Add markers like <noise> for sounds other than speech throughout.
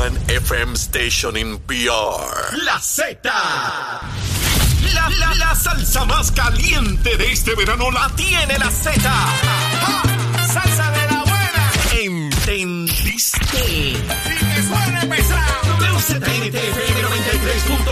one FM station in PR. La Z. La, la, la salsa más caliente de este verano la tiene la Z. ¡Ja! Salsa de la buena. ¿Entendiste? Y que suene pesado.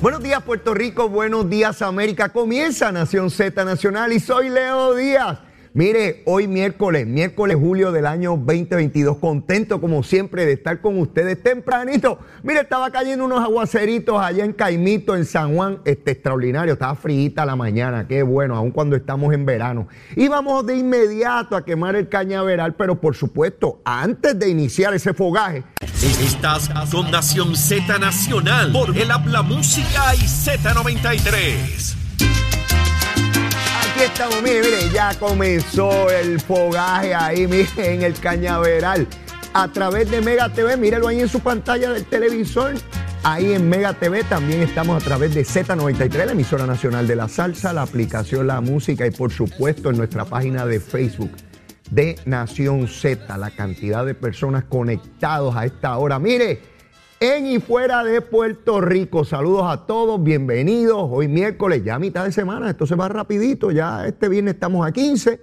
Buenos días Puerto Rico, buenos días América. Comienza Nación Z Nacional y soy Leo Díaz. Mire, hoy miércoles, miércoles julio del año 2022, contento como siempre de estar con ustedes tempranito. Mire, estaba cayendo unos aguaceritos allá en Caimito, en San Juan, este extraordinario, estaba fríita la mañana, qué bueno, aun cuando estamos en verano. Y vamos de inmediato a quemar el cañaveral, pero por supuesto, antes de iniciar ese fogaje, Estás con Nación Z Nacional por el Habla Música y Z93. Estamos, mire, mire, ya comenzó el fogaje ahí, <laughs> mire, en el cañaveral. A través de Mega TV, míralo ahí en su pantalla del televisor. Ahí en Mega TV también estamos a través de Z93, la emisora nacional de la salsa, la aplicación La Música y por supuesto en nuestra página de Facebook de Nación Z, la cantidad de personas conectados a esta hora. Mire, en y fuera de Puerto Rico, saludos a todos, bienvenidos. Hoy miércoles, ya mitad de semana, esto se va rapidito, ya este viernes estamos a 15.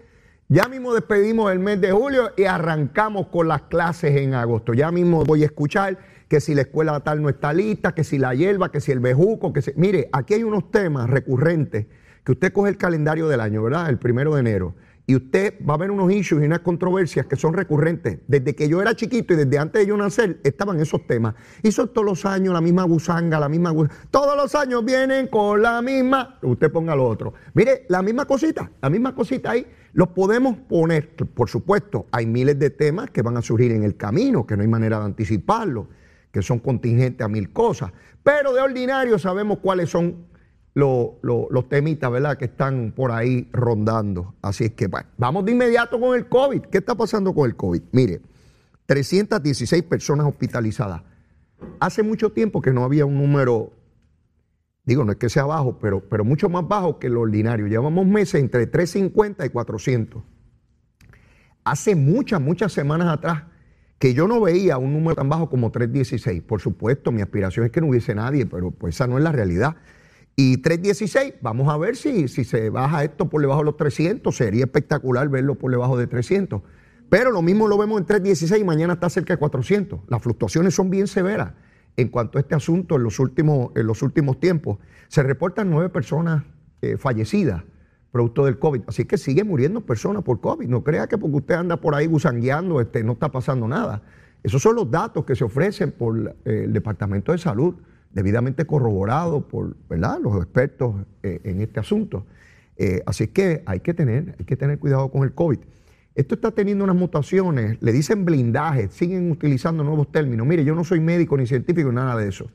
Ya mismo despedimos el mes de julio y arrancamos con las clases en agosto. Ya mismo voy a escuchar que si la escuela tal no está lista, que si la hierba, que si el bejuco, que si... Mire, aquí hay unos temas recurrentes que usted coge el calendario del año, ¿verdad? El primero de enero y usted va a ver unos issues y unas controversias que son recurrentes. Desde que yo era chiquito y desde antes de yo nacer estaban esos temas. Y son todos los años la misma gusanga, la misma gusanga. Todos los años vienen con la misma. Usted ponga lo otro. Mire, la misma cosita, la misma cosita ahí. Los podemos poner, por supuesto, hay miles de temas que van a surgir en el camino, que no hay manera de anticiparlo, que son contingentes a mil cosas. Pero de ordinario sabemos cuáles son lo- lo- los temitas, ¿verdad? Que están por ahí rondando. Así es que, bueno, vamos de inmediato con el COVID. ¿Qué está pasando con el COVID? Mire, 316 personas hospitalizadas. Hace mucho tiempo que no había un número, digo, no es que sea bajo, pero, pero mucho más bajo que lo ordinario. Llevamos meses entre 350 y 400. Hace muchas, muchas semanas atrás que yo no veía un número tan bajo como 316. Por supuesto, mi aspiración es que no hubiese nadie, pero pues esa no es la realidad. Y 316, vamos a ver si, si se baja esto por debajo de los 300. Sería espectacular verlo por debajo de 300. Pero lo mismo lo vemos en 316 y mañana está cerca de 400. Las fluctuaciones son bien severas en cuanto a este asunto en los últimos, en los últimos tiempos. Se reportan nueve personas eh, fallecidas producto del COVID. Así que sigue muriendo personas por COVID. No crea que porque usted anda por ahí gusangueando, este, no está pasando nada. Esos son los datos que se ofrecen por eh, el Departamento de Salud, debidamente corroborados por ¿verdad? los expertos eh, en este asunto. Eh, así que hay que, tener, hay que tener cuidado con el COVID. Esto está teniendo unas mutaciones, le dicen blindaje, siguen utilizando nuevos términos. Mire, yo no soy médico ni científico, nada de eso.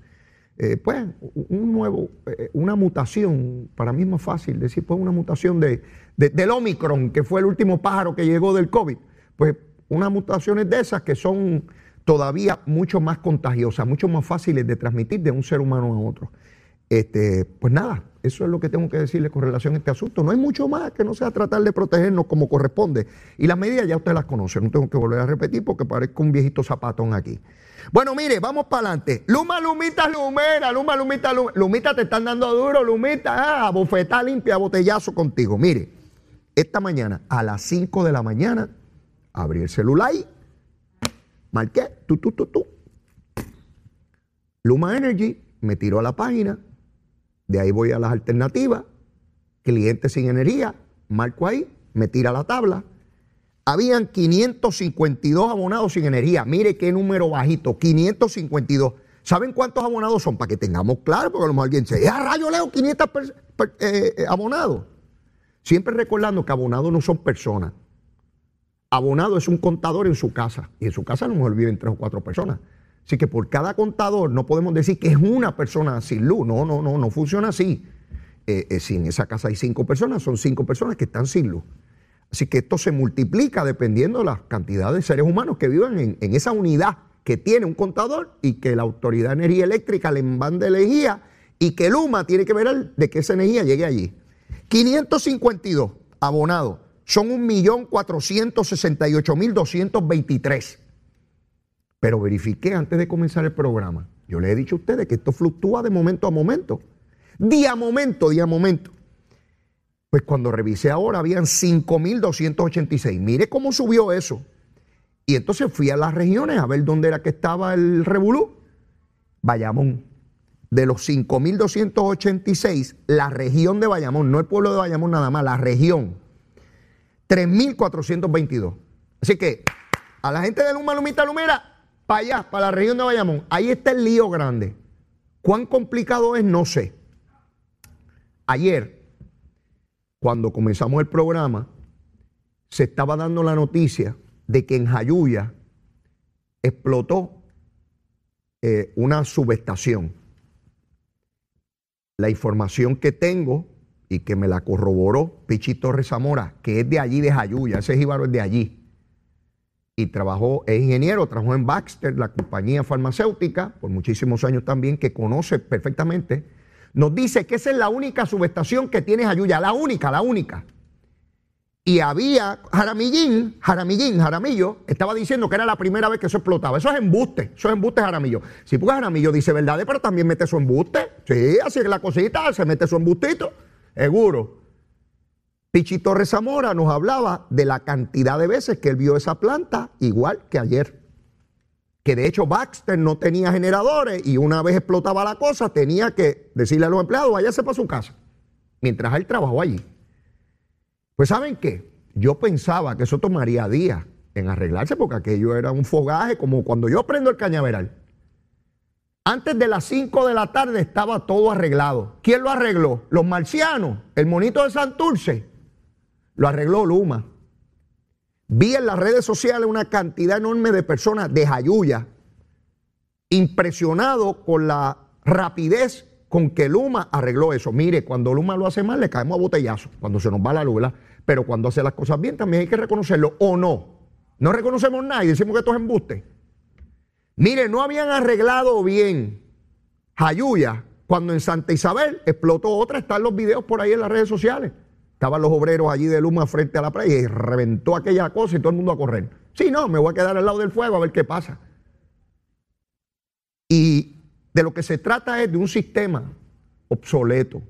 Eh, pues un nuevo, una mutación, para mí es más fácil decir, pues una mutación de- del Omicron, que fue el último pájaro que llegó del COVID. Pues unas mutaciones de esas que son todavía mucho más contagiosas, mucho más fáciles de transmitir de un ser humano a otro. Este, pues nada, eso es lo que tengo que decirle con relación a este asunto. No hay mucho más que no sea tratar de protegernos como corresponde. Y las medidas ya usted las conoce, no tengo que volver a repetir porque parezco un viejito zapatón aquí. Bueno, mire, vamos para adelante. Luma, Lumita, Lumera, Luma, Lumita, Lumita, te están dando duro, Lumita, ah, bofetá limpia, botellazo contigo. Mire, esta mañana a las 5 de la mañana abrí el celular y marqué, tú, tú, tú, tú. Luma Energy me tiró a la página, de ahí voy a las alternativas, clientes sin energía, marco ahí, me tira la tabla. Habían 552 abonados sin energía. Mire qué número bajito, 552. ¿Saben cuántos abonados son? Para que tengamos claro, porque a lo mejor alguien dice, ¡ah, rayo Leo, 500 eh, eh, abonados! Siempre recordando que abonados no son personas. Abonado es un contador en su casa. Y en su casa a lo mejor viven tres o cuatro personas. Así que por cada contador no podemos decir que es una persona sin luz. No, no, no, no funciona así. Eh, si en esa casa hay cinco personas, son cinco personas que están sin luz. Así que esto se multiplica dependiendo de la cantidad de seres humanos que vivan en, en esa unidad que tiene un contador y que la Autoridad de Energía Eléctrica le manda energía y que Luma tiene que ver de que esa energía llegue allí. 552 abonados son 1.468.223. Pero verifiqué antes de comenzar el programa. Yo le he dicho a ustedes que esto fluctúa de momento a momento. Día a momento, día a momento. Pues cuando revisé ahora habían 5.286. Mire cómo subió eso. Y entonces fui a las regiones a ver dónde era que estaba el revolú. Bayamón. De los 5.286, la región de Bayamón, no el pueblo de Bayamón nada más, la región, 3.422. Así que a la gente de Luma, Lumita, Lumera, para allá, para la región de Bayamón, ahí está el lío grande. ¿Cuán complicado es? No sé. Ayer, cuando comenzamos el programa, se estaba dando la noticia de que en Jayuya explotó eh, una subestación. La información que tengo y que me la corroboró Pichi Torres Zamora, que es de allí, de Jayuya, ese jíbaro es de allí. Y trabajó, es ingeniero, trabajó en Baxter, la compañía farmacéutica, por muchísimos años también, que conoce perfectamente. Nos dice que esa es la única subestación que tiene Jayuya, la única, la única. Y había Jaramillín, Jaramillín, Jaramillo, estaba diciendo que era la primera vez que eso explotaba. Eso es embuste, eso es embuste Jaramillo. Si porque Jaramillo dice verdad, pero también mete su embuste. Sí, así es la cosita, se mete su embustito, seguro. Pichito Torres Zamora nos hablaba de la cantidad de veces que él vio esa planta, igual que ayer. Que de hecho Baxter no tenía generadores y una vez explotaba la cosa, tenía que decirle a los empleados, váyase para su casa, mientras él trabajó allí. Pues ¿saben qué? Yo pensaba que eso tomaría días en arreglarse porque aquello era un fogaje como cuando yo prendo el cañaveral. Antes de las 5 de la tarde estaba todo arreglado. ¿Quién lo arregló? Los marcianos, el monito de Santurce. Lo arregló Luma. Vi en las redes sociales una cantidad enorme de personas de Jayuya impresionado con la rapidez con que Luma arregló eso. Mire, cuando Luma lo hace mal, le caemos a botellazo, cuando se nos va la luz, Pero cuando hace las cosas bien, también hay que reconocerlo, o no. No reconocemos nada y decimos que esto es embuste. Mire, no habían arreglado bien Jayuya cuando en Santa Isabel explotó otra. Están los videos por ahí en las redes sociales. Estaban los obreros allí de Luma frente a la playa y reventó aquella cosa y todo el mundo a correr. Sí, no, me voy a quedar al lado del fuego a ver qué pasa. Y de lo que se trata es de un sistema obsoleto.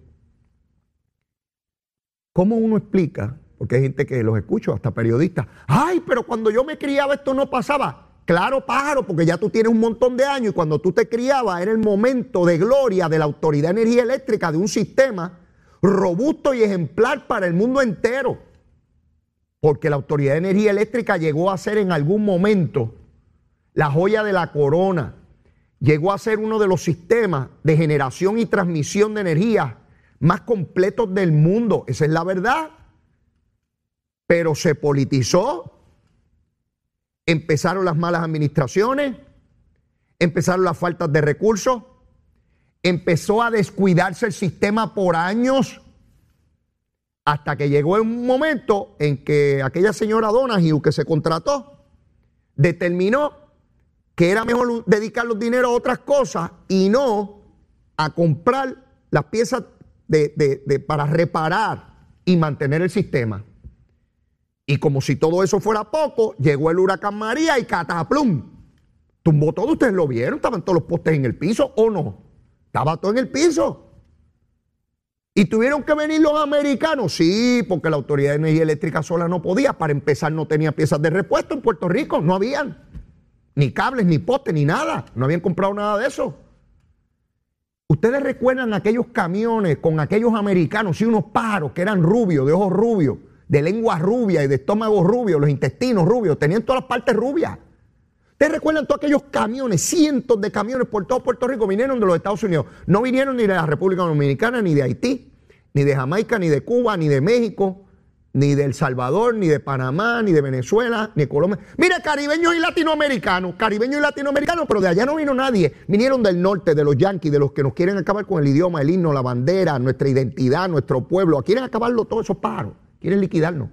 ¿Cómo uno explica? Porque hay gente que los escucho, hasta periodistas. Ay, pero cuando yo me criaba esto no pasaba. Claro, pájaro, porque ya tú tienes un montón de años y cuando tú te criabas era el momento de gloria de la Autoridad de Energía Eléctrica, de un sistema robusto y ejemplar para el mundo entero. Porque la Autoridad de Energía Eléctrica llegó a ser en algún momento la joya de la corona llegó a ser uno de los sistemas de generación y transmisión de energía más completos del mundo. Esa es la verdad. Pero se politizó, empezaron las malas administraciones, empezaron las faltas de recursos, empezó a descuidarse el sistema por años, hasta que llegó un momento en que aquella señora Donahue que se contrató determinó que era mejor dedicar los dineros a otras cosas y no a comprar las piezas para reparar y mantener el sistema. Y como si todo eso fuera poco, llegó el huracán María y cataplum. Tumbó todo, ustedes lo vieron, estaban todos los postes en el piso o no. Estaba todo en el piso. ¿Y tuvieron que venir los americanos? Sí, porque la Autoridad de Energía Eléctrica sola no podía. Para empezar, no tenía piezas de repuesto en Puerto Rico, no habían. Ni cables, ni postes, ni nada. No habían comprado nada de eso. Ustedes recuerdan aquellos camiones con aquellos americanos y unos pájaros que eran rubios, de ojos rubios, de lengua rubia y de estómago rubio, los intestinos rubios, tenían todas las partes rubias. ¿Ustedes recuerdan todos aquellos camiones, cientos de camiones por todo Puerto Rico vinieron de los Estados Unidos? No vinieron ni de la República Dominicana, ni de Haití, ni de Jamaica, ni de Cuba, ni de México, ni de El Salvador, ni de Panamá, ni de Venezuela, ni de Colombia. Mira, caribeños y latinoamericanos, caribeños y latinoamericanos, pero de allá no vino nadie. Vinieron del norte, de los yanquis, de los que nos quieren acabar con el idioma, el himno, la bandera, nuestra identidad, nuestro pueblo. Quieren acabarlo todos esos pájaros, quieren liquidarnos.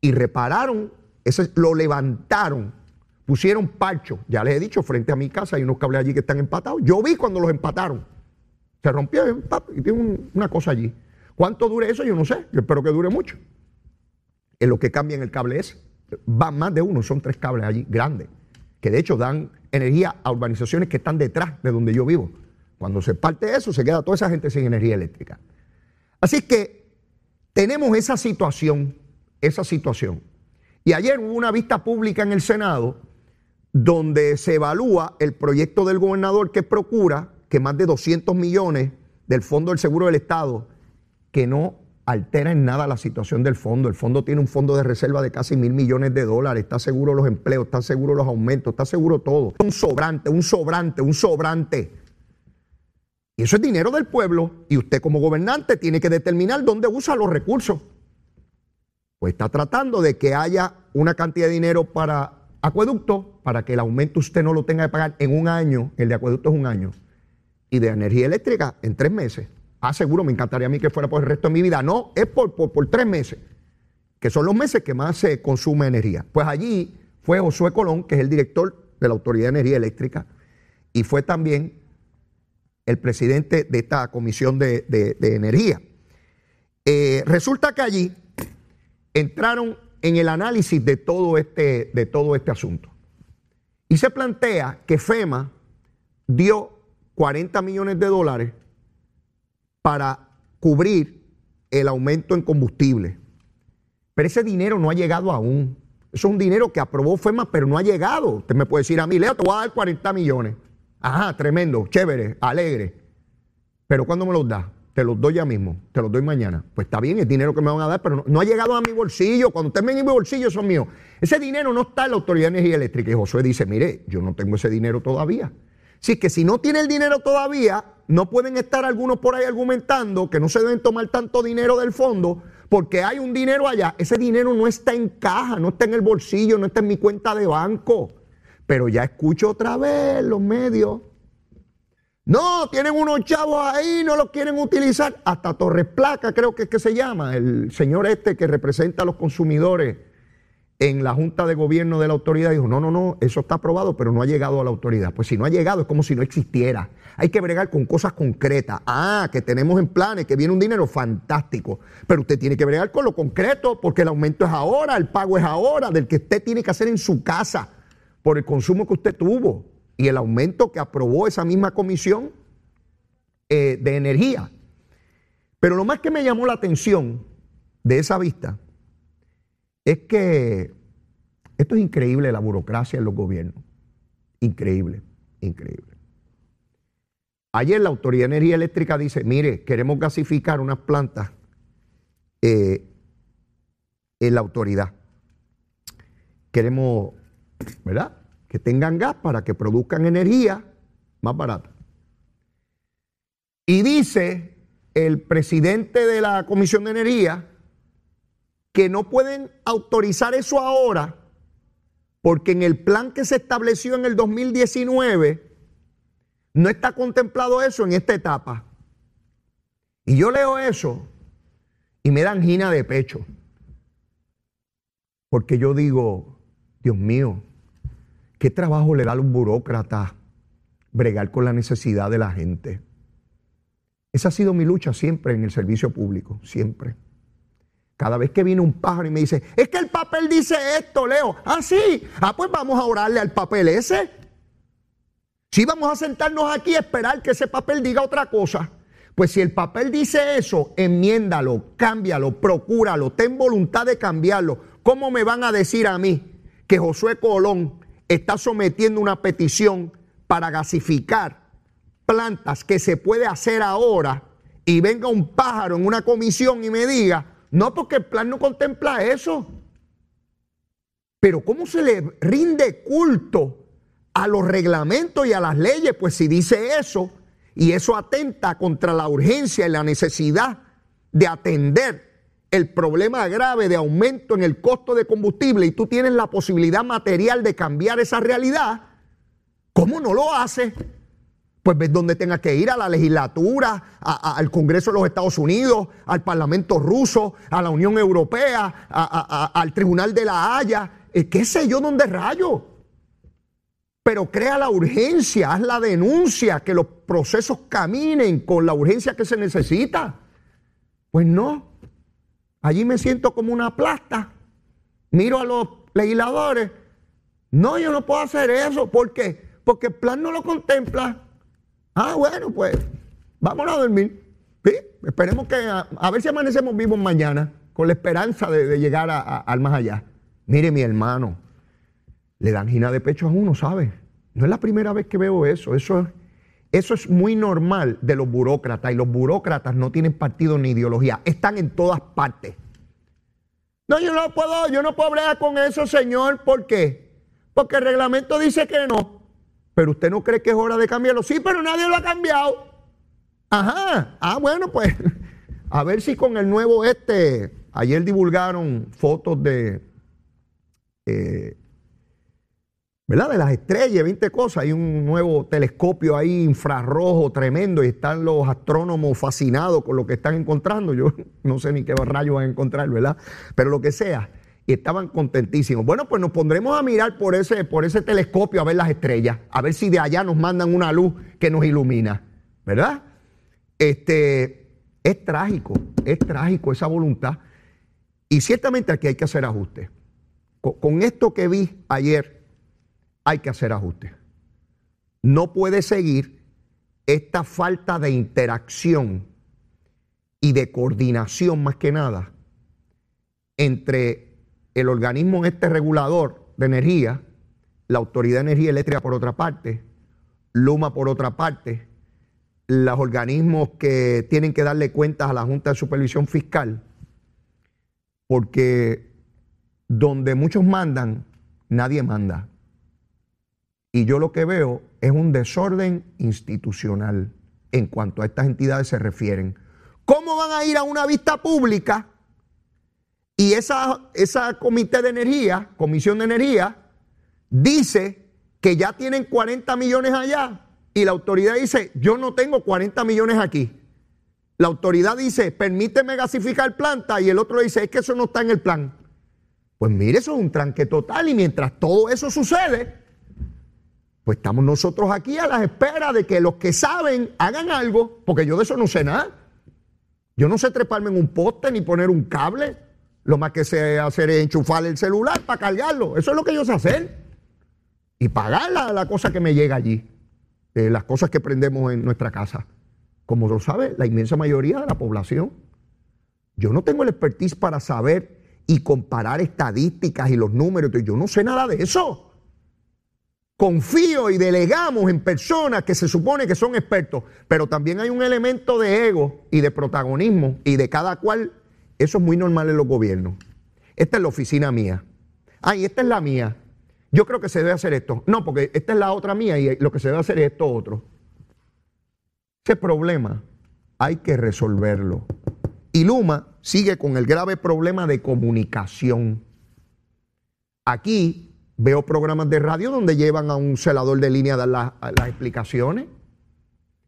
Y repararon, eso lo levantaron Pusieron parcho, ya les he dicho, frente a mi casa hay unos cables allí que están empatados. Yo vi cuando los empataron. Se rompió y tiene una cosa allí. ¿Cuánto dure eso? Yo no sé. Yo espero que dure mucho. En lo que cambian el cable ese. Va más de uno, son tres cables allí grandes, que de hecho dan energía a urbanizaciones que están detrás de donde yo vivo. Cuando se parte eso, se queda toda esa gente sin energía eléctrica. Así que tenemos esa situación, esa situación. Y ayer hubo una vista pública en el Senado donde se evalúa el proyecto del gobernador que procura que más de 200 millones del Fondo del Seguro del Estado, que no altera en nada la situación del fondo. El fondo tiene un fondo de reserva de casi mil millones de dólares, está seguro los empleos, está seguro los aumentos, está seguro todo. Un sobrante, un sobrante, un sobrante. Y eso es dinero del pueblo y usted como gobernante tiene que determinar dónde usa los recursos. Pues está tratando de que haya una cantidad de dinero para acueducto para que el aumento usted no lo tenga que pagar en un año, el de acueducto es un año, y de energía eléctrica en tres meses. Ah, seguro, me encantaría a mí que fuera por el resto de mi vida. No, es por, por, tres meses, que son los meses que más se consume energía. Pues allí fue Josué Colón, que es el director de la Autoridad de Energía Eléctrica, y fue también el presidente de esta comisión de, energía. Eh, resulta que allí entraron en el análisis de todo este, de todo este asunto. Y se plantea que FEMA dio 40 millones de dólares para cubrir el aumento en combustible. Pero ese dinero no ha llegado aún. Eso es un dinero que aprobó FEMA, pero no ha llegado. Usted me puede decir a mí, Leo, te voy a dar 40 millones. Ajá, tremendo, chévere, alegre. Pero ¿cuándo me los da? te los doy ya mismo, te los doy mañana. Pues está bien, es dinero que me van a dar, pero no, ha llegado a mi bolsillo. Cuando usted ven en mi bolsillo, son míos. Ese dinero no está en la Autoridad de Energía Eléctrica. Y Josué dice, mire, yo no tengo ese dinero todavía. Así que si no tiene el dinero todavía, no pueden estar algunos por ahí argumentando que no se deben tomar tanto dinero del fondo porque hay un dinero allá. Ese dinero no está en caja, no está en el bolsillo, no está en mi cuenta de banco. Pero ya escucho otra vez los medios no, tienen unos chavos ahí, no los quieren utilizar. Hasta Torres Placa, creo que es que se llama, el señor este que representa a los consumidores en la Junta de Gobierno de la autoridad, dijo, no, no, no, eso está aprobado, pero no ha llegado a la autoridad. Pues si no ha llegado es como si no existiera. Hay que bregar con cosas concretas. Ah, que tenemos en planes, que viene un dinero fantástico. Pero usted tiene que bregar con lo concreto, porque el aumento es ahora, el pago es ahora, del que usted tiene que hacer en su casa por el consumo que usted tuvo y el aumento que aprobó esa misma comisión eh, de energía. Pero lo más que me llamó la atención de esa vista es que esto es increíble, la burocracia en los gobiernos. Increíble, increíble. Ayer la Autoridad de Energía Eléctrica dice, mire, queremos gasificar unas plantas eh, en la autoridad. Queremos, ¿verdad? que tengan gas para que produzcan energía más barata. Y dice el presidente de la Comisión de Energía que no pueden autorizar eso ahora porque en el plan que se estableció en el 2019 no está contemplado eso en esta etapa. Y yo leo eso y me da angina de pecho. Porque yo digo, Dios mío, ¿Qué trabajo le da a los burócratas bregar con la necesidad de la gente? Esa ha sido mi lucha siempre en el servicio público, siempre. Cada vez que viene un pájaro y me dice, es que el papel dice esto, Leo. Ah, sí. Ah, pues vamos a orarle al papel ese. Si vamos a sentarnos aquí a esperar que ese papel diga otra cosa. Pues si el papel dice eso, enmiéndalo, cámbialo, procúralo, ten voluntad de cambiarlo. ¿Cómo me van a decir a mí que Josué Colón está sometiendo una petición para gasificar plantas que se puede hacer ahora y venga un pájaro en una comisión y me diga, no, porque el plan no contempla eso. Pero ¿cómo se le rinde culto a los reglamentos y a las leyes? Pues si dice eso, y eso atenta contra la urgencia y la necesidad de atender el problema grave de aumento en el costo de combustible y tú tienes la posibilidad material de cambiar esa realidad, ¿cómo no lo haces? Pues ves donde tenga que ir a la legislatura, al Congreso de los Estados Unidos, al Parlamento ruso, a la Unión Europea, al Tribunal de la Haya, eh, qué sé yo dónde rayo. Pero crea la urgencia, haz la denuncia, que los procesos caminen con la urgencia que se necesita. Pues no. Allí me siento como una plasta. Miro a los legisladores. No, yo no puedo hacer eso. ¿Por qué? Porque el plan no lo contempla. Ah, bueno, pues vámonos a dormir. ¿Sí? Esperemos que a, ver si amanecemos vivos mañana con la esperanza de, llegar al más allá. Mire, mi hermano, le dan gina de pecho a uno, ¿sabe? No es la primera vez que veo eso. Eso es eso es muy normal de los burócratas y los burócratas no tienen partido ni ideología, están en todas partes. No, yo no puedo, yo no puedo hablar con eso, señor, ¿por qué? Porque el reglamento dice que no. Pero usted no cree que es hora de cambiarlo. Sí, pero nadie lo ha cambiado. Ajá. Ah, bueno, pues <laughs> a ver si con el nuevo este, ayer divulgaron fotos de eh, ¿verdad? De las estrellas, 20 cosas. Hay un nuevo telescopio ahí infrarrojo tremendo y están los astrónomos fascinados con lo que están encontrando. Yo <laughs> no sé ni qué rayos van a encontrar, ¿verdad? Pero lo que sea. Y estaban contentísimos. Bueno, pues nos pondremos a mirar por ese, por ese telescopio a ver las estrellas, a ver si de allá nos mandan una luz que nos ilumina, ¿verdad? Este, es trágico, es trágico esa voluntad. Y ciertamente aquí hay que hacer ajustes. con esto que vi ayer, hay que hacer ajustes. No puede seguir esta falta de interacción y de coordinación más que nada entre el organismo este regulador de energía, la Autoridad de Energía Eléctrica por otra parte, Luma por otra parte, los organismos que tienen que darle cuentas a la Junta de Supervisión Fiscal, porque donde muchos mandan, nadie manda. Y yo lo que veo es un desorden institucional en cuanto a estas entidades se refieren. ¿Cómo van a ir a una vista pública y esa, esa comité de energía, comisión de energía, dice que ya tienen 40 millones allá y la autoridad dice, yo no tengo 40 millones aquí? La autoridad dice, permíteme gasificar planta y el otro dice, es que eso no está en el plan. Pues mire, eso es un tranque total y mientras todo eso sucede, pues estamos nosotros aquí a las esperas de que los que saben hagan algo, porque yo de eso no sé nada. Yo no sé treparme en un poste ni poner un cable. Lo más que sé hacer es enchufar el celular para cargarlo. Eso es lo que yo sé hacer. Y pagar la, cosa que me llega allí. Las cosas que prendemos en nuestra casa. Como lo sabe la inmensa mayoría de la población. Yo no tengo el expertise para saber y comparar estadísticas y los números. Yo no sé nada de eso confío y delegamos en personas que se supone que son expertos, pero también hay un elemento de ego y de protagonismo y de cada cual, eso es muy normal en los gobiernos. Esta es la oficina mía. Ay, esta es la mía. Yo creo que se debe hacer esto. No, porque esta es la otra mía y lo que se debe hacer es esto otro. Ese problema hay que resolverlo. Y Luma sigue con el grave problema de comunicación. Aquí Veo programas de radio donde llevan a un celador de línea a dar las, explicaciones.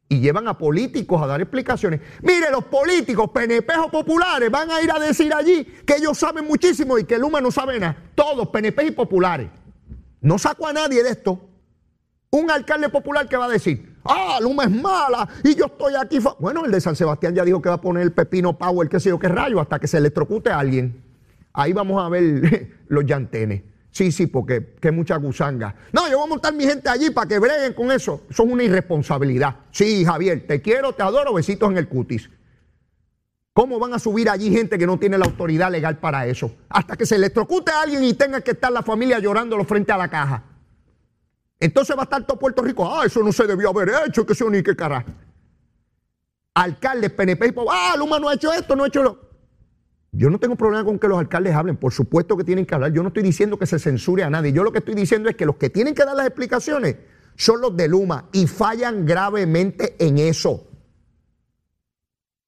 Y llevan a políticos a dar explicaciones. Mire, los políticos, PNP o populares, van a ir a decir allí que ellos saben muchísimo y que Luma no sabe nada. Todos, PNP y populares. No saco a nadie de esto. Un alcalde popular que va a decir, ah, Luma es mala y yo estoy aquí. Bueno, el de San Sebastián ya dijo que va a poner el pepino power, qué sé yo, qué rayo, hasta que se electrocute a alguien. Ahí vamos a ver <laughs> los llantenes. Sí, sí, porque qué mucha gusanga. No, yo voy a montar mi gente allí para que breguen con eso. Eso es una irresponsabilidad. Sí, Javier, te quiero, te adoro, besitos en el cutis. ¿Cómo van a subir allí gente que no tiene la autoridad legal para eso? Hasta que se electrocute a alguien y tenga que estar la familia llorándolo frente a la caja. Entonces va a estar todo Puerto Rico. Ah, eso no se debió haber hecho, que eso ni qué carajo. Alcaldes, PNP, ah, Luma no ha hecho esto, no ha hecho lo. Yo no tengo problema con que los alcaldes hablen, por supuesto que tienen que hablar. Yo no estoy diciendo que se censure a nadie. Yo lo que estoy diciendo es que los que tienen que dar las explicaciones son los de Luma y fallan gravemente en eso.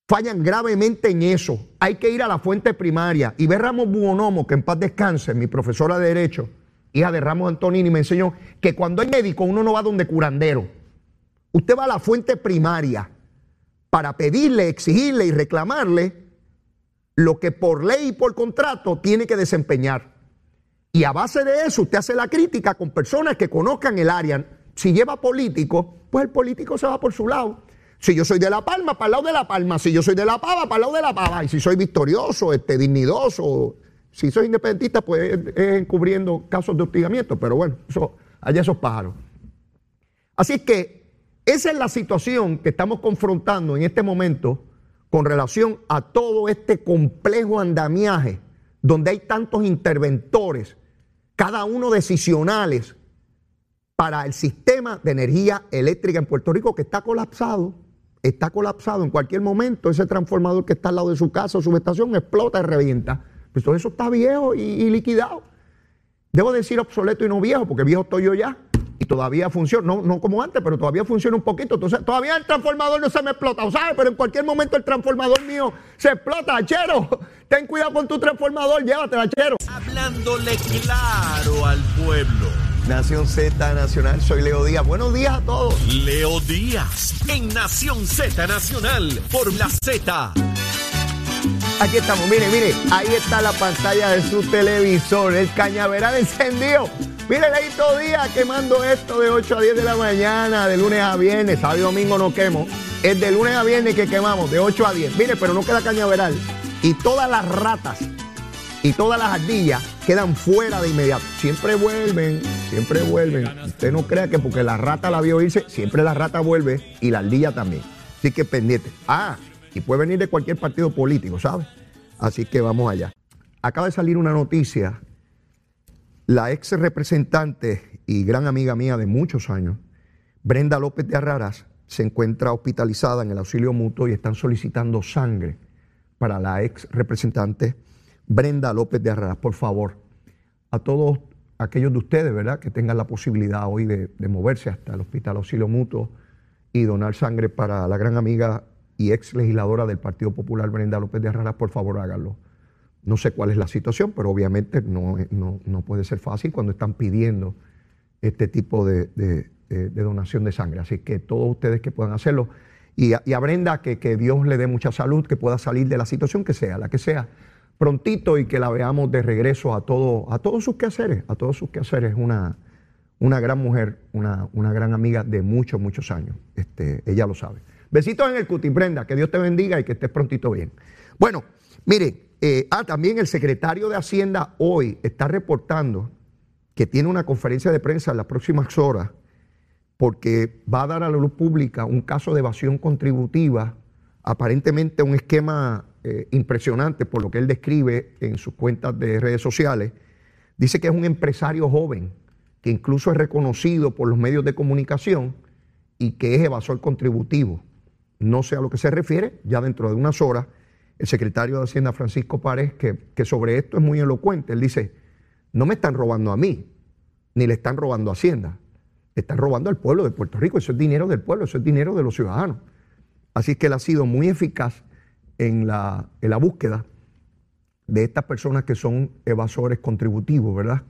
Fallan gravemente en eso. Hay que ir a la fuente primaria. Y ver Ramos Buonomo, que en paz descanse, mi profesora de Derecho, hija de Ramos Antonini, me enseñó que cuando hay médico uno no va donde curandero. Usted va a la fuente primaria para pedirle, exigirle y reclamarle lo que por ley y por contrato tiene que desempeñar. Y a base de eso usted hace la crítica con personas que conozcan el área. Si lleva político, pues el político se va por su lado. Si yo soy de La Palma, para el lado de La Palma. Si yo soy de La Pava, para el lado de La Pava. Y si soy victorioso, este, dignidoso, si soy independentista, pues es encubriendo casos de hostigamiento. Pero bueno, eso, allá esos pájaros. Así que esa es la situación que estamos confrontando en este momento con relación a todo este complejo andamiaje donde hay tantos interventores, cada uno decisionales, para el sistema de energía eléctrica en Puerto Rico que está colapsado. Está colapsado en cualquier momento. Ese transformador que está al lado de su casa o su estación explota y revienta. Pues todo eso está viejo y, y liquidado. Debo decir obsoleto y no viejo, porque viejo estoy yo ya todavía funciona, no, no como antes, pero todavía funciona un poquito. Entonces, todavía el transformador no se me explota, ¿sabes? Pero en cualquier momento el transformador mío se explota, chero. <laughs> Ten cuidado con tu transformador, llévatela, chero. Hablándole claro al pueblo. Nación Z Nacional, soy Leo Díaz. Buenos días a todos. Leo Díaz, en Nación Z Nacional, por la Z. Aquí estamos, mire, mire, ahí está la pantalla de su televisor, el cañaveral encendido. Mire, Leito Díaz quemando esto de 8 a 10 de la mañana, de lunes a viernes, sábado y domingo no quemo. Es de lunes a viernes que quemamos, de 8 a 10. Mire, pero no queda cañaveral. Y todas las ratas y todas las ardillas quedan fuera de inmediato. Siempre vuelven, siempre vuelven. Usted no crea que porque la rata la vio irse, siempre la rata vuelve y la ardilla también. Así que pendiente. Ah, y puede venir de cualquier partido político, ¿sabe? Así que vamos allá. Acaba de salir una noticia. La ex representante y gran amiga mía de muchos años, Brenda López de Arraras, se encuentra hospitalizada en el auxilio mutuo y están solicitando sangre para la ex representante Brenda López de Arraras. Por favor, a todos aquellos de ustedes, ¿verdad?, que tengan la posibilidad hoy de, de moverse hasta el Hospital Auxilio Mutuo y donar sangre para la gran amiga y ex legisladora del Partido Popular, Brenda López de Arraras, por favor háganlo. No sé cuál es la situación, pero obviamente no, no, no puede ser fácil cuando están pidiendo este tipo de, de, donación de sangre. Así que todos ustedes que puedan hacerlo. Y a, y Brenda, que, que, Dios le dé mucha salud, que pueda salir de la situación que sea, la que sea, prontito y que la veamos de regreso a, todo, a todos sus quehaceres, a todos sus quehaceres. Una, una gran mujer, una, una gran amiga de muchos, muchos años. Este, ella lo sabe. Besitos en el cuti, Brenda, que Dios te bendiga y que estés prontito bien. Bueno, mire, eh, ah, también el secretario de Hacienda hoy está reportando que tiene una conferencia de prensa en las próximas horas porque va a dar a la luz pública un caso de evasión contributiva, aparentemente un esquema eh, impresionante por lo que él describe en sus cuentas de redes sociales. Dice que es un empresario joven que incluso es reconocido por los medios de comunicación y que es evasor contributivo. No sé a lo que se refiere, ya dentro de unas horas, el secretario de Hacienda Francisco Párez, que, sobre esto es muy elocuente, él dice, no me están robando a mí, ni le están robando a Hacienda, le están robando al pueblo de Puerto Rico, eso es dinero del pueblo, eso es dinero de los ciudadanos. Así que él ha sido muy eficaz en la, en la búsqueda de estas personas que son evasores contributivos, ¿verdad?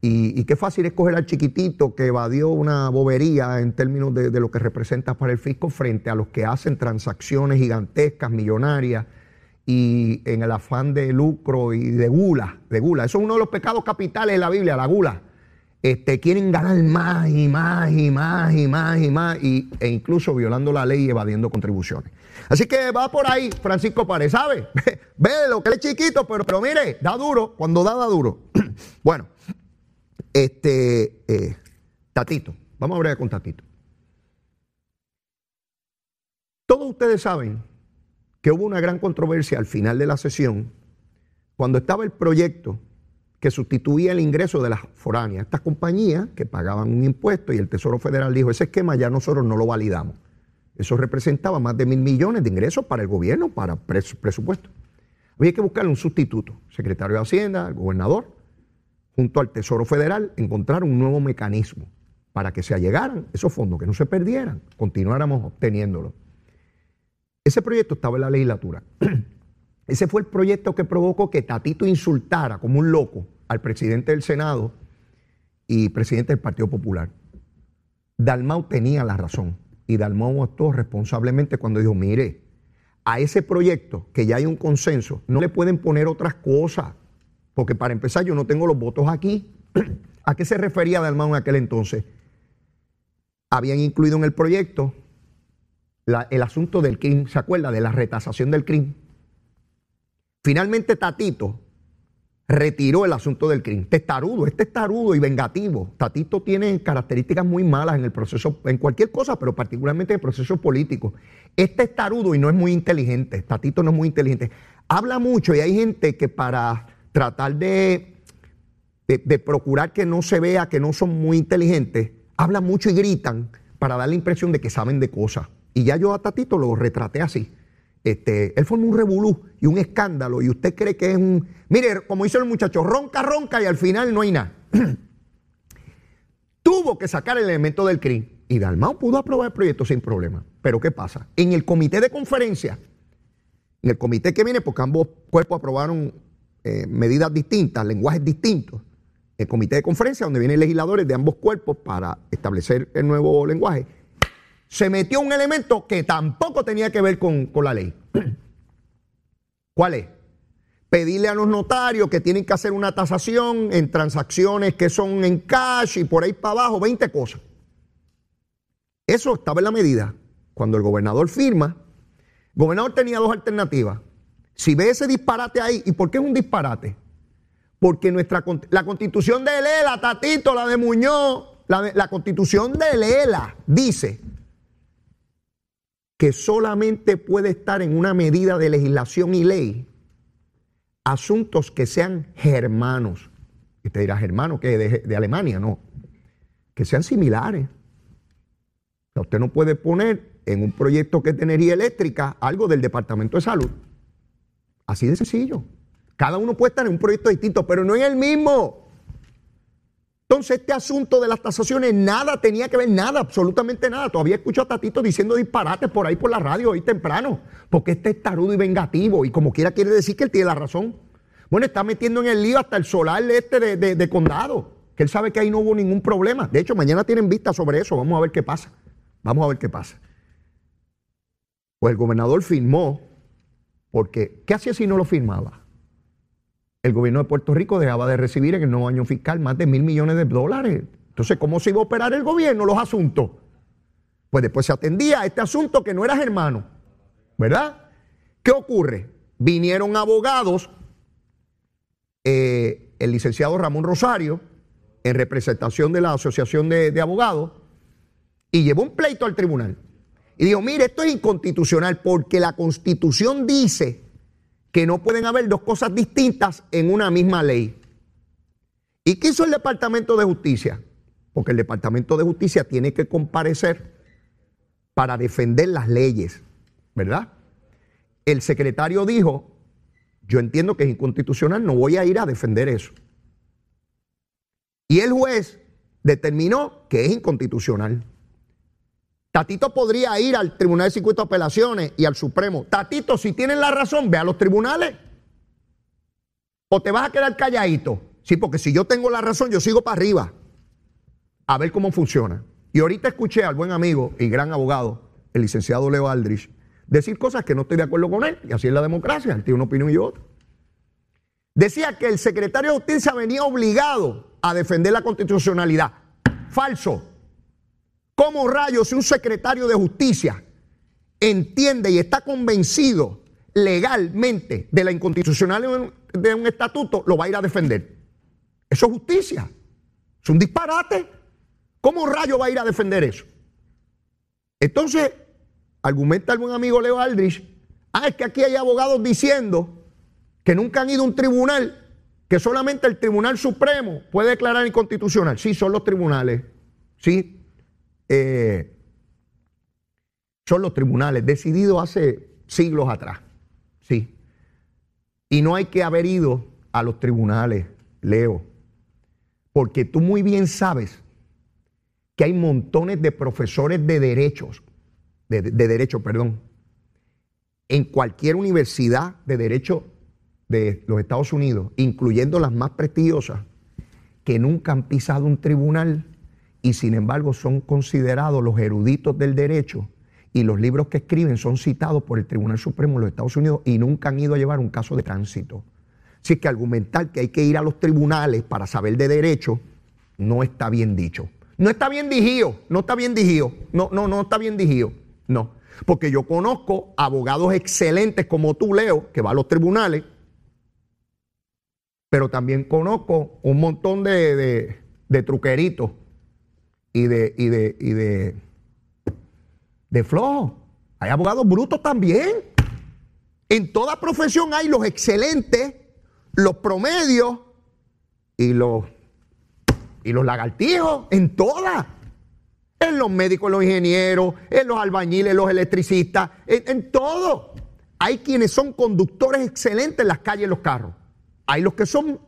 Y, y, qué fácil es coger al chiquitito que evadió una bobería en términos de, de, lo que representa para el fisco frente a los que hacen transacciones gigantescas, millonarias, y en el afán de lucro y de gula, de gula. Eso es uno de los pecados capitales de la Biblia, la gula. Este, quieren ganar más y más y más y más y más, y, e incluso violando la ley y evadiendo contribuciones. Así que va por ahí Francisco Párez, ¿sabe? <laughs> Ve lo que es chiquito, pero, pero mire, da duro, cuando da, da duro. <clears throat> bueno, este, eh, Tatito, vamos a hablar con Tatito. Todos ustedes saben que hubo una gran controversia al final de la sesión cuando estaba el proyecto que sustituía el ingreso de las foráneas, estas compañías que pagaban un impuesto y el Tesoro Federal dijo, ese esquema ya nosotros no lo validamos. Eso representaba más de mil millones de ingresos para el gobierno, para presupuesto. Había que buscarle un sustituto, secretario de Hacienda, gobernador, junto al Tesoro Federal, encontrar un nuevo mecanismo para que se allegaran esos fondos, que no se perdieran, continuáramos obteniéndolos. Ese proyecto estaba en la legislatura. <clears throat> Ese fue el proyecto que provocó que Tatito insultara como un loco al presidente del Senado y presidente del Partido Popular. Dalmau tenía la razón y Dalmau actuó responsablemente cuando dijo, mire, a ese proyecto que ya hay un consenso, no le pueden poner otras cosas, porque para empezar yo no tengo los votos aquí. <clears throat> ¿A qué se refería Dalmau en aquel entonces? Habían incluido en el proyecto el asunto del crimen, ¿se acuerda? De la retasación del crimen. Finalmente Tatito retiró el asunto del crimen. Testarudo, es testarudo y vengativo. Tatito tiene características muy malas en el proceso, en cualquier cosa, pero particularmente en el proceso político. Es testarudo y no es muy inteligente. Tatito no es muy inteligente. Habla mucho y hay gente que para tratar de, de, procurar que no se vea que no son muy inteligentes, habla mucho y gritan para dar la impresión de que saben de cosas. Y ya yo a Tatito lo retraté así. Este, él forma un revolú y un escándalo y usted cree que es un... Mire, como hizo el muchacho, ronca, ronca y al final no hay nada. <clears throat> Tuvo que sacar el elemento del CRIM y Dalmau pudo aprobar el proyecto sin problema. Pero ¿qué pasa? En el comité de conferencia, en el comité que viene, porque ambos cuerpos aprobaron eh, medidas distintas, lenguajes distintos, el comité de conferencia donde vienen legisladores de ambos cuerpos para establecer el nuevo lenguaje, se metió un elemento que tampoco tenía que ver con, la ley. <clears throat> ¿Cuál es? Pedirle a los notarios que tienen que hacer una tasación en transacciones que son en cash y por ahí para abajo, 20 cosas. Eso estaba en la medida. Cuando el gobernador firma, el gobernador tenía dos alternativas. Si ve ese disparate ahí, ¿y por qué es un disparate? Porque nuestra, la constitución de Lela, Tatito, la de Muñoz, la, la constitución de Lela dice que solamente puede estar en una medida de legislación y ley asuntos que sean germanos. Y te dirá, germano, que de, de Alemania, no. Que sean similares. O usted no puede poner en un proyecto que energía eléctrica algo del Departamento de Salud. Así de sencillo. Cada uno puede estar en un proyecto distinto, pero no en el mismo. Entonces, este asunto de las tasaciones, nada tenía que ver, nada, absolutamente nada. Todavía escucho a Tatito diciendo disparates por ahí por la radio hoy temprano, porque este es tarudo y vengativo, y como quiera quiere decir que él tiene la razón. Bueno, está metiendo en el lío hasta el solar este de, de condado, que él sabe que ahí no hubo ningún problema. De hecho, mañana tienen vista sobre eso, vamos a ver qué pasa. Vamos a ver qué pasa. Pues el gobernador firmó, porque ¿qué hacía si no lo firmaba? El gobierno de Puerto Rico dejaba de recibir en el nuevo año fiscal más de mil millones de dólares. Entonces, ¿cómo se iba a operar el gobierno los asuntos? Pues después se atendía a este asunto que no era germano, ¿verdad? ¿Qué ocurre? Vinieron abogados, eh, el licenciado Ramón Rosario, en representación de la Asociación de, de Abogados, y llevó un pleito al tribunal. Y dijo, mire, esto es inconstitucional porque la constitución dice que no pueden haber dos cosas distintas en una misma ley. ¿Y qué hizo el Departamento de Justicia? Porque el Departamento de Justicia tiene que comparecer para defender las leyes, ¿verdad? El secretario dijo, yo entiendo que es inconstitucional, no voy a ir a defender eso. Y el juez determinó que es inconstitucional. Tatito podría ir al Tribunal de Circuito de Apelaciones y al Supremo. Tatito, si tienen la razón, ve a los tribunales. O te vas a quedar calladito. Sí, porque si yo tengo la razón, yo sigo para arriba. A ver cómo funciona. Y ahorita escuché al buen amigo y gran abogado, el licenciado Leo Aldrich, decir cosas que no estoy de acuerdo con él. Y así es la democracia. Él tiene una opinión y otra. Decía que el secretario de Justicia venía obligado a defender la constitucionalidad. Falso. ¿Cómo rayos si un secretario de justicia entiende y está convencido legalmente de la inconstitucionalidad de un estatuto, lo va a ir a defender? Eso es justicia. Es un disparate. ¿Cómo rayo va a ir a defender eso? Entonces, argumenta buen amigo Leo Aldrich, ah, es que aquí hay abogados diciendo que nunca han ido a un tribunal, que solamente el Tribunal Supremo puede declarar inconstitucional. Sí, son los tribunales. Sí, eh, son los tribunales, decididos hace siglos atrás. Sí. Y no hay que haber ido a los tribunales, Leo, porque tú muy bien sabes que hay montones de profesores de derechos, de, de derecho, perdón, en cualquier universidad de derecho de los Estados Unidos, incluyendo las más prestigiosas, que nunca han pisado un tribunal y sin embargo son considerados los eruditos del derecho y los libros que escriben son citados por el Tribunal Supremo de los Estados Unidos y nunca han ido a llevar un caso de tránsito. Así que argumentar que hay que ir a los tribunales para saber de derecho no está bien dicho. No está bien digido, no está bien digido, no, no, no está bien digido, no. Porque yo conozco abogados excelentes como tú, Leo, que va a los tribunales, pero también conozco un montón de, de, truqueritos y de, y de, y de, de flojos. Hay abogados brutos también. En toda profesión hay los excelentes, los promedios y los, y los lagartijos, en todas en los médicos, en los ingenieros, en los albañiles, los electricistas, en, todo. Hay quienes son conductores excelentes en las calles, en los carros. Hay los que son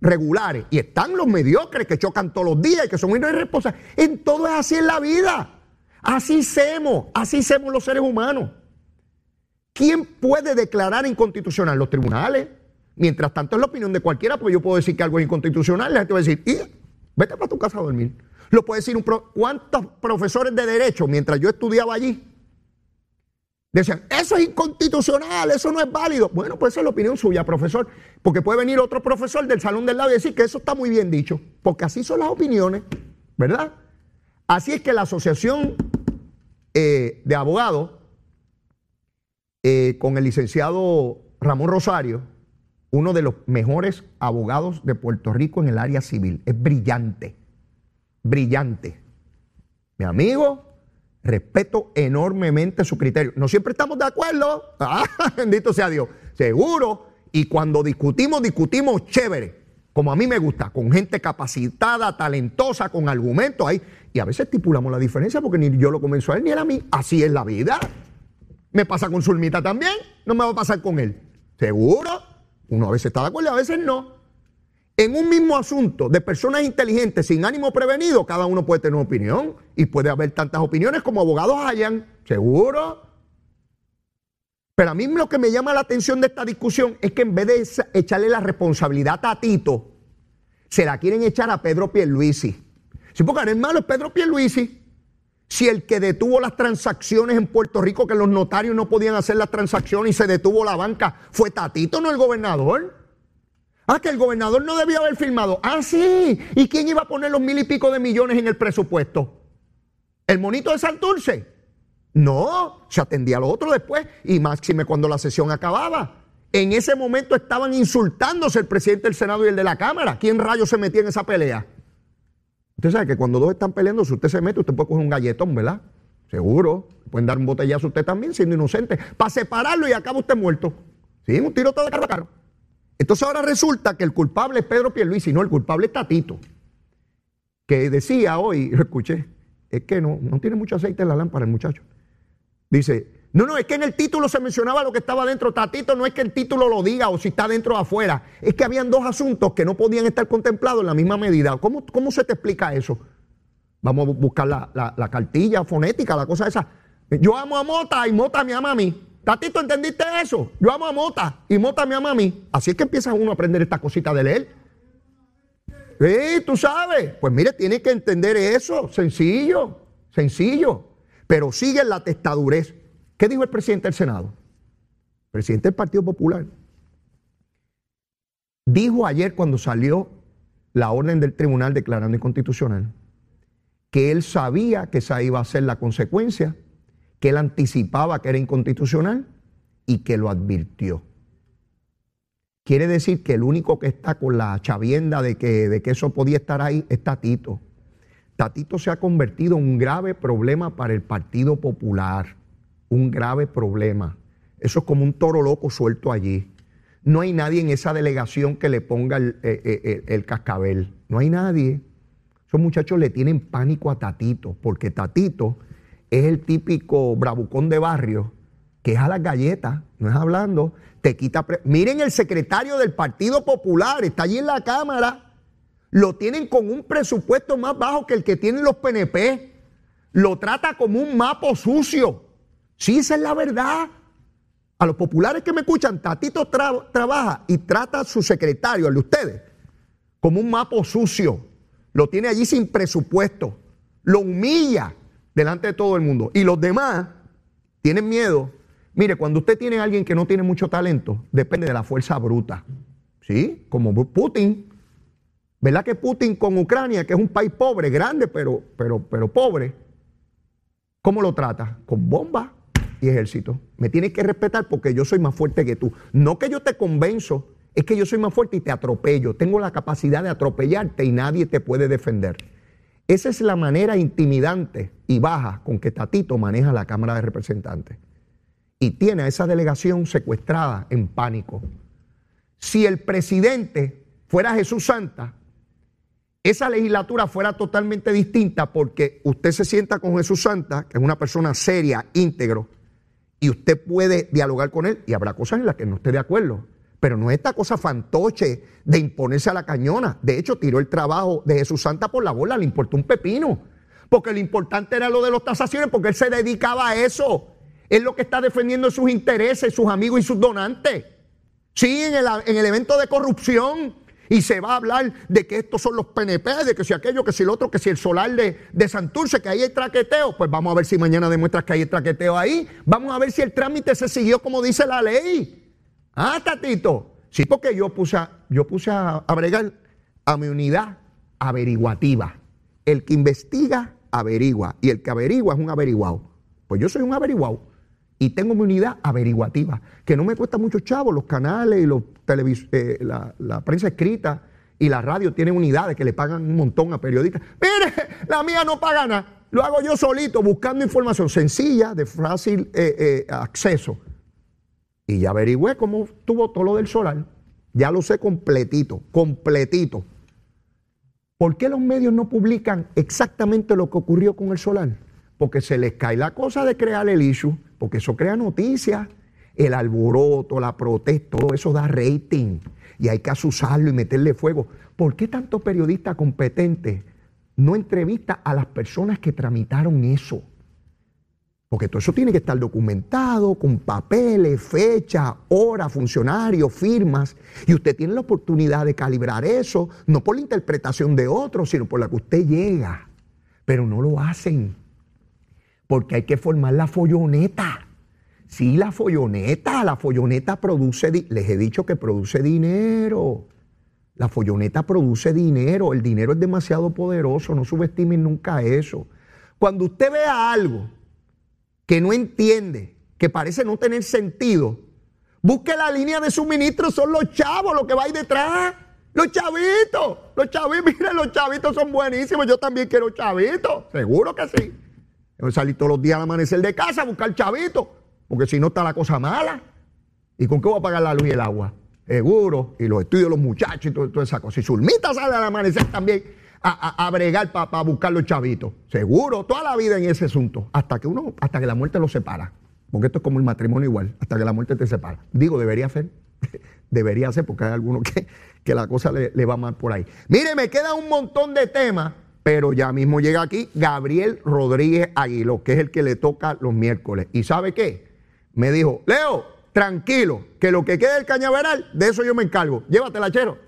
regulares y están los mediocres que chocan todos los días y que son irresponsables. En todo es así en la vida. Así somos, así somos los seres humanos. ¿Quién puede declarar inconstitucional? Los tribunales. Mientras tanto es la opinión de cualquiera, porque yo puedo decir que algo es inconstitucional, la gente va a decir, vete para tu casa a dormir. Lo puede decir un ¿Cuántos profesores de derecho, mientras yo estudiaba allí, decían, eso es inconstitucional, eso no es válido? Bueno, pues esa es la opinión suya, profesor. Porque puede venir otro profesor del salón del lado y decir que eso está muy bien dicho. Porque así son las opiniones, ¿verdad? Así es que la Asociación eh, de Abogados, eh, con el licenciado Ramón Rosario, uno de los mejores abogados de Puerto Rico en el área civil, es brillante brillante. Mi amigo, respeto enormemente su criterio. No siempre estamos de acuerdo. <laughs> Ah, bendito sea Dios. Seguro. Y cuando discutimos, discutimos chévere. Como a mí me gusta, con gente capacitada, talentosa, con argumentos ahí. Y a veces estipulamos la diferencia porque ni yo lo convenzo a él ni él a mí. Así es la vida. Me pasa con Zulmita también. No me va a pasar con él. Seguro. Uno a veces está de acuerdo y a veces no en un mismo asunto de personas inteligentes sin ánimo prevenido, cada uno puede tener una opinión y puede haber tantas opiniones como abogados hayan, seguro. Pero a mí lo que me llama la atención de esta discusión es que en vez de echarle la responsabilidad a Tito, se la quieren echar a Pedro Pierluisi. Si porque el malo es Pedro Pierluisi. Si el que detuvo las transacciones en Puerto Rico, que los notarios no podían hacer las transacciones y se detuvo la banca, fue Tatito, no el gobernador. Ah, que el gobernador no debía haber firmado. Ah, sí. ¿Y quién iba a poner los mil y pico de millones en el presupuesto? ¿El monito de Santurce? No, se atendía a lo otro después y máxime cuando la sesión acababa. En ese momento estaban insultándose el presidente del Senado y el de la Cámara. ¿Quién rayos se metía en esa pelea? Usted sabe que cuando dos están peleando, si usted se mete, usted puede coger un galletón, ¿verdad? Seguro. Pueden dar un botellazo a usted también, siendo inocente. Para separarlo y acaba usted muerto. Sí, un tiro todo de carro a carro. Entonces ahora resulta que el culpable es Pedro Pierluisi, no, el culpable es Tatito, que decía hoy, lo <laughs> escuché, es que no, no tiene mucho aceite en la lámpara el muchacho. Dice, no, no, es que en el título se mencionaba lo que estaba dentro. Tatito no es que el título lo diga o si está dentro o afuera. Es que habían dos asuntos que no podían estar contemplados en la misma medida. ¿Cómo, cómo se te explica eso? Vamos a buscar la, la cartilla fonética, la cosa esa. Yo amo a Mota y Mota me ama a mí. Tatito, ¿entendiste eso? Yo amo a Mota y Mota me ama a mí. Así es que empieza uno a aprender esta cosita de leer. Sí, tú sabes. Pues mire, tiene que entender eso. Sencillo, sencillo. Pero sigue la testadurez. ¿Qué dijo el presidente del Senado? presidente del Partido Popular. Dijo ayer cuando salió la orden del tribunal declarando inconstitucional que él sabía que esa iba a ser la consecuencia que él anticipaba que era inconstitucional y que lo advirtió. Quiere decir que el único que está con la chavienda de que, de que eso podía estar ahí es Tatito. Tatito se ha convertido en un grave problema para el Partido Popular. Un grave problema. Eso es como un toro loco suelto allí. No hay nadie en esa delegación que le ponga el, eh, eh, el cascabel. No hay nadie. Esos muchachos le tienen pánico a Tatito, porque Tatito es el típico bravucón de barrio que es a las galletas, no es hablando, te quita... Miren el secretario del Partido Popular, está allí en la Cámara, lo tienen con un presupuesto más bajo que el que tienen los PNP, lo trata como un mapo sucio. Sí, esa es la verdad. A los populares que me escuchan, Tatito trabaja y trata a su secretario, al de ustedes, como un mapo sucio. Lo tiene allí sin presupuesto. Lo humilla delante de todo el mundo. Y los demás tienen miedo Mire, cuando usted tiene a alguien que no tiene mucho talento, depende de la fuerza bruta. ¿Sí? Como Putin. ¿Verdad que Putin con Ucrania, que es un país pobre, grande, pero, pero, pero pobre, ¿cómo lo trata? Con bombas y ejército. Me tienes que respetar porque yo soy más fuerte que tú. No que yo te convenzo, es que yo soy más fuerte y te atropello. Tengo la capacidad de atropellarte y nadie te puede defender. Esa es la manera intimidante y baja con que Tatito maneja la Cámara de Representantes y tiene a esa delegación secuestrada en pánico. Si el presidente fuera Jesús Santa, esa legislatura fuera totalmente distinta porque usted se sienta con Jesús Santa, que es una persona seria, íntegro, y usted puede dialogar con él y habrá cosas en las que no esté de acuerdo. Pero no es esta cosa fantoche de imponerse a la cañona. De hecho, tiró el trabajo de Jesús Santa por la bola, le importó un pepino. Porque lo importante era lo de las tasaciones, porque él se dedicaba a eso es lo que está defendiendo sus intereses, sus amigos y sus donantes. Sí, en el, evento de corrupción. Y se va a hablar de que estos son los PNP, de que si aquello, que si el otro, que si el solar de, de Santurce, que ahí hay traqueteo. Pues vamos a ver si mañana demuestras que hay traqueteo ahí. Vamos a ver si el trámite se siguió como dice la ley. Ah, Tatito. Sí, porque yo puse, yo puse a, a bregar a mi unidad averiguativa. El que investiga, averigua. Y el que averigua es un averiguado. Pues yo soy un averiguado y tengo mi unidad averiguativa, que no me cuesta mucho chavo, los canales y los eh, la, prensa escrita y la radio tienen unidades que le pagan un montón a periodistas. Mire, <laughs> la mía no paga nada, lo hago yo solito, buscando información sencilla, de fácil eh, eh, acceso. Y ya averigüé cómo tuvo todo lo del solar. Ya lo sé completito, completito. ¿Por qué los medios no publican exactamente lo que ocurrió con el solar? porque se les cae la cosa de crear el issue, porque eso crea noticias, el alboroto, la protesta, todo eso da rating y hay que asusarlo y meterle fuego. ¿Por qué tanto periodista competente no entrevista a las personas que tramitaron eso? Porque todo eso tiene que estar documentado con papeles, fecha, hora, funcionarios, firmas. Y usted tiene la oportunidad de calibrar eso, no por la interpretación de otros, sino por la que usted llega. Pero no lo hacen porque hay que formar la folloneta. Sí, la folloneta, la folloneta produce, les he dicho que produce dinero. La folloneta produce dinero, el dinero es demasiado poderoso, no subestimen nunca eso. Cuando usted vea algo que no entiende, que parece no tener sentido, busque la línea de suministro, son los chavos los que va ahí detrás. Los chavitos, los chavitos, <laughs> miren, los chavitos son buenísimos, yo también quiero chavitos, seguro que sí. Yo salir todos los días al amanecer de casa a buscar chavito, porque si no está la cosa mala. ¿Y con qué voy a pagar la luz y el agua? Seguro. Y los estudios los muchachos y toda esa cosa. Y Zulmita sale al amanecer también a, bregar para buscar los chavitos. Seguro, toda la vida en ese asunto. Hasta que uno, hasta que la muerte los separa. Porque esto es como el matrimonio igual, hasta que la muerte te separa. Digo, debería ser. <laughs> debería ser, porque hay algunos que, que la cosa le, le va mal por ahí. Mire, me queda un montón de temas pero ya mismo llega aquí Gabriel Rodríguez Aguiló, que es el que le toca los miércoles. ¿Y sabe qué? Me dijo, Leo, tranquilo, que lo que quede del cañaveral, de eso yo me encargo. Llévatela, chero.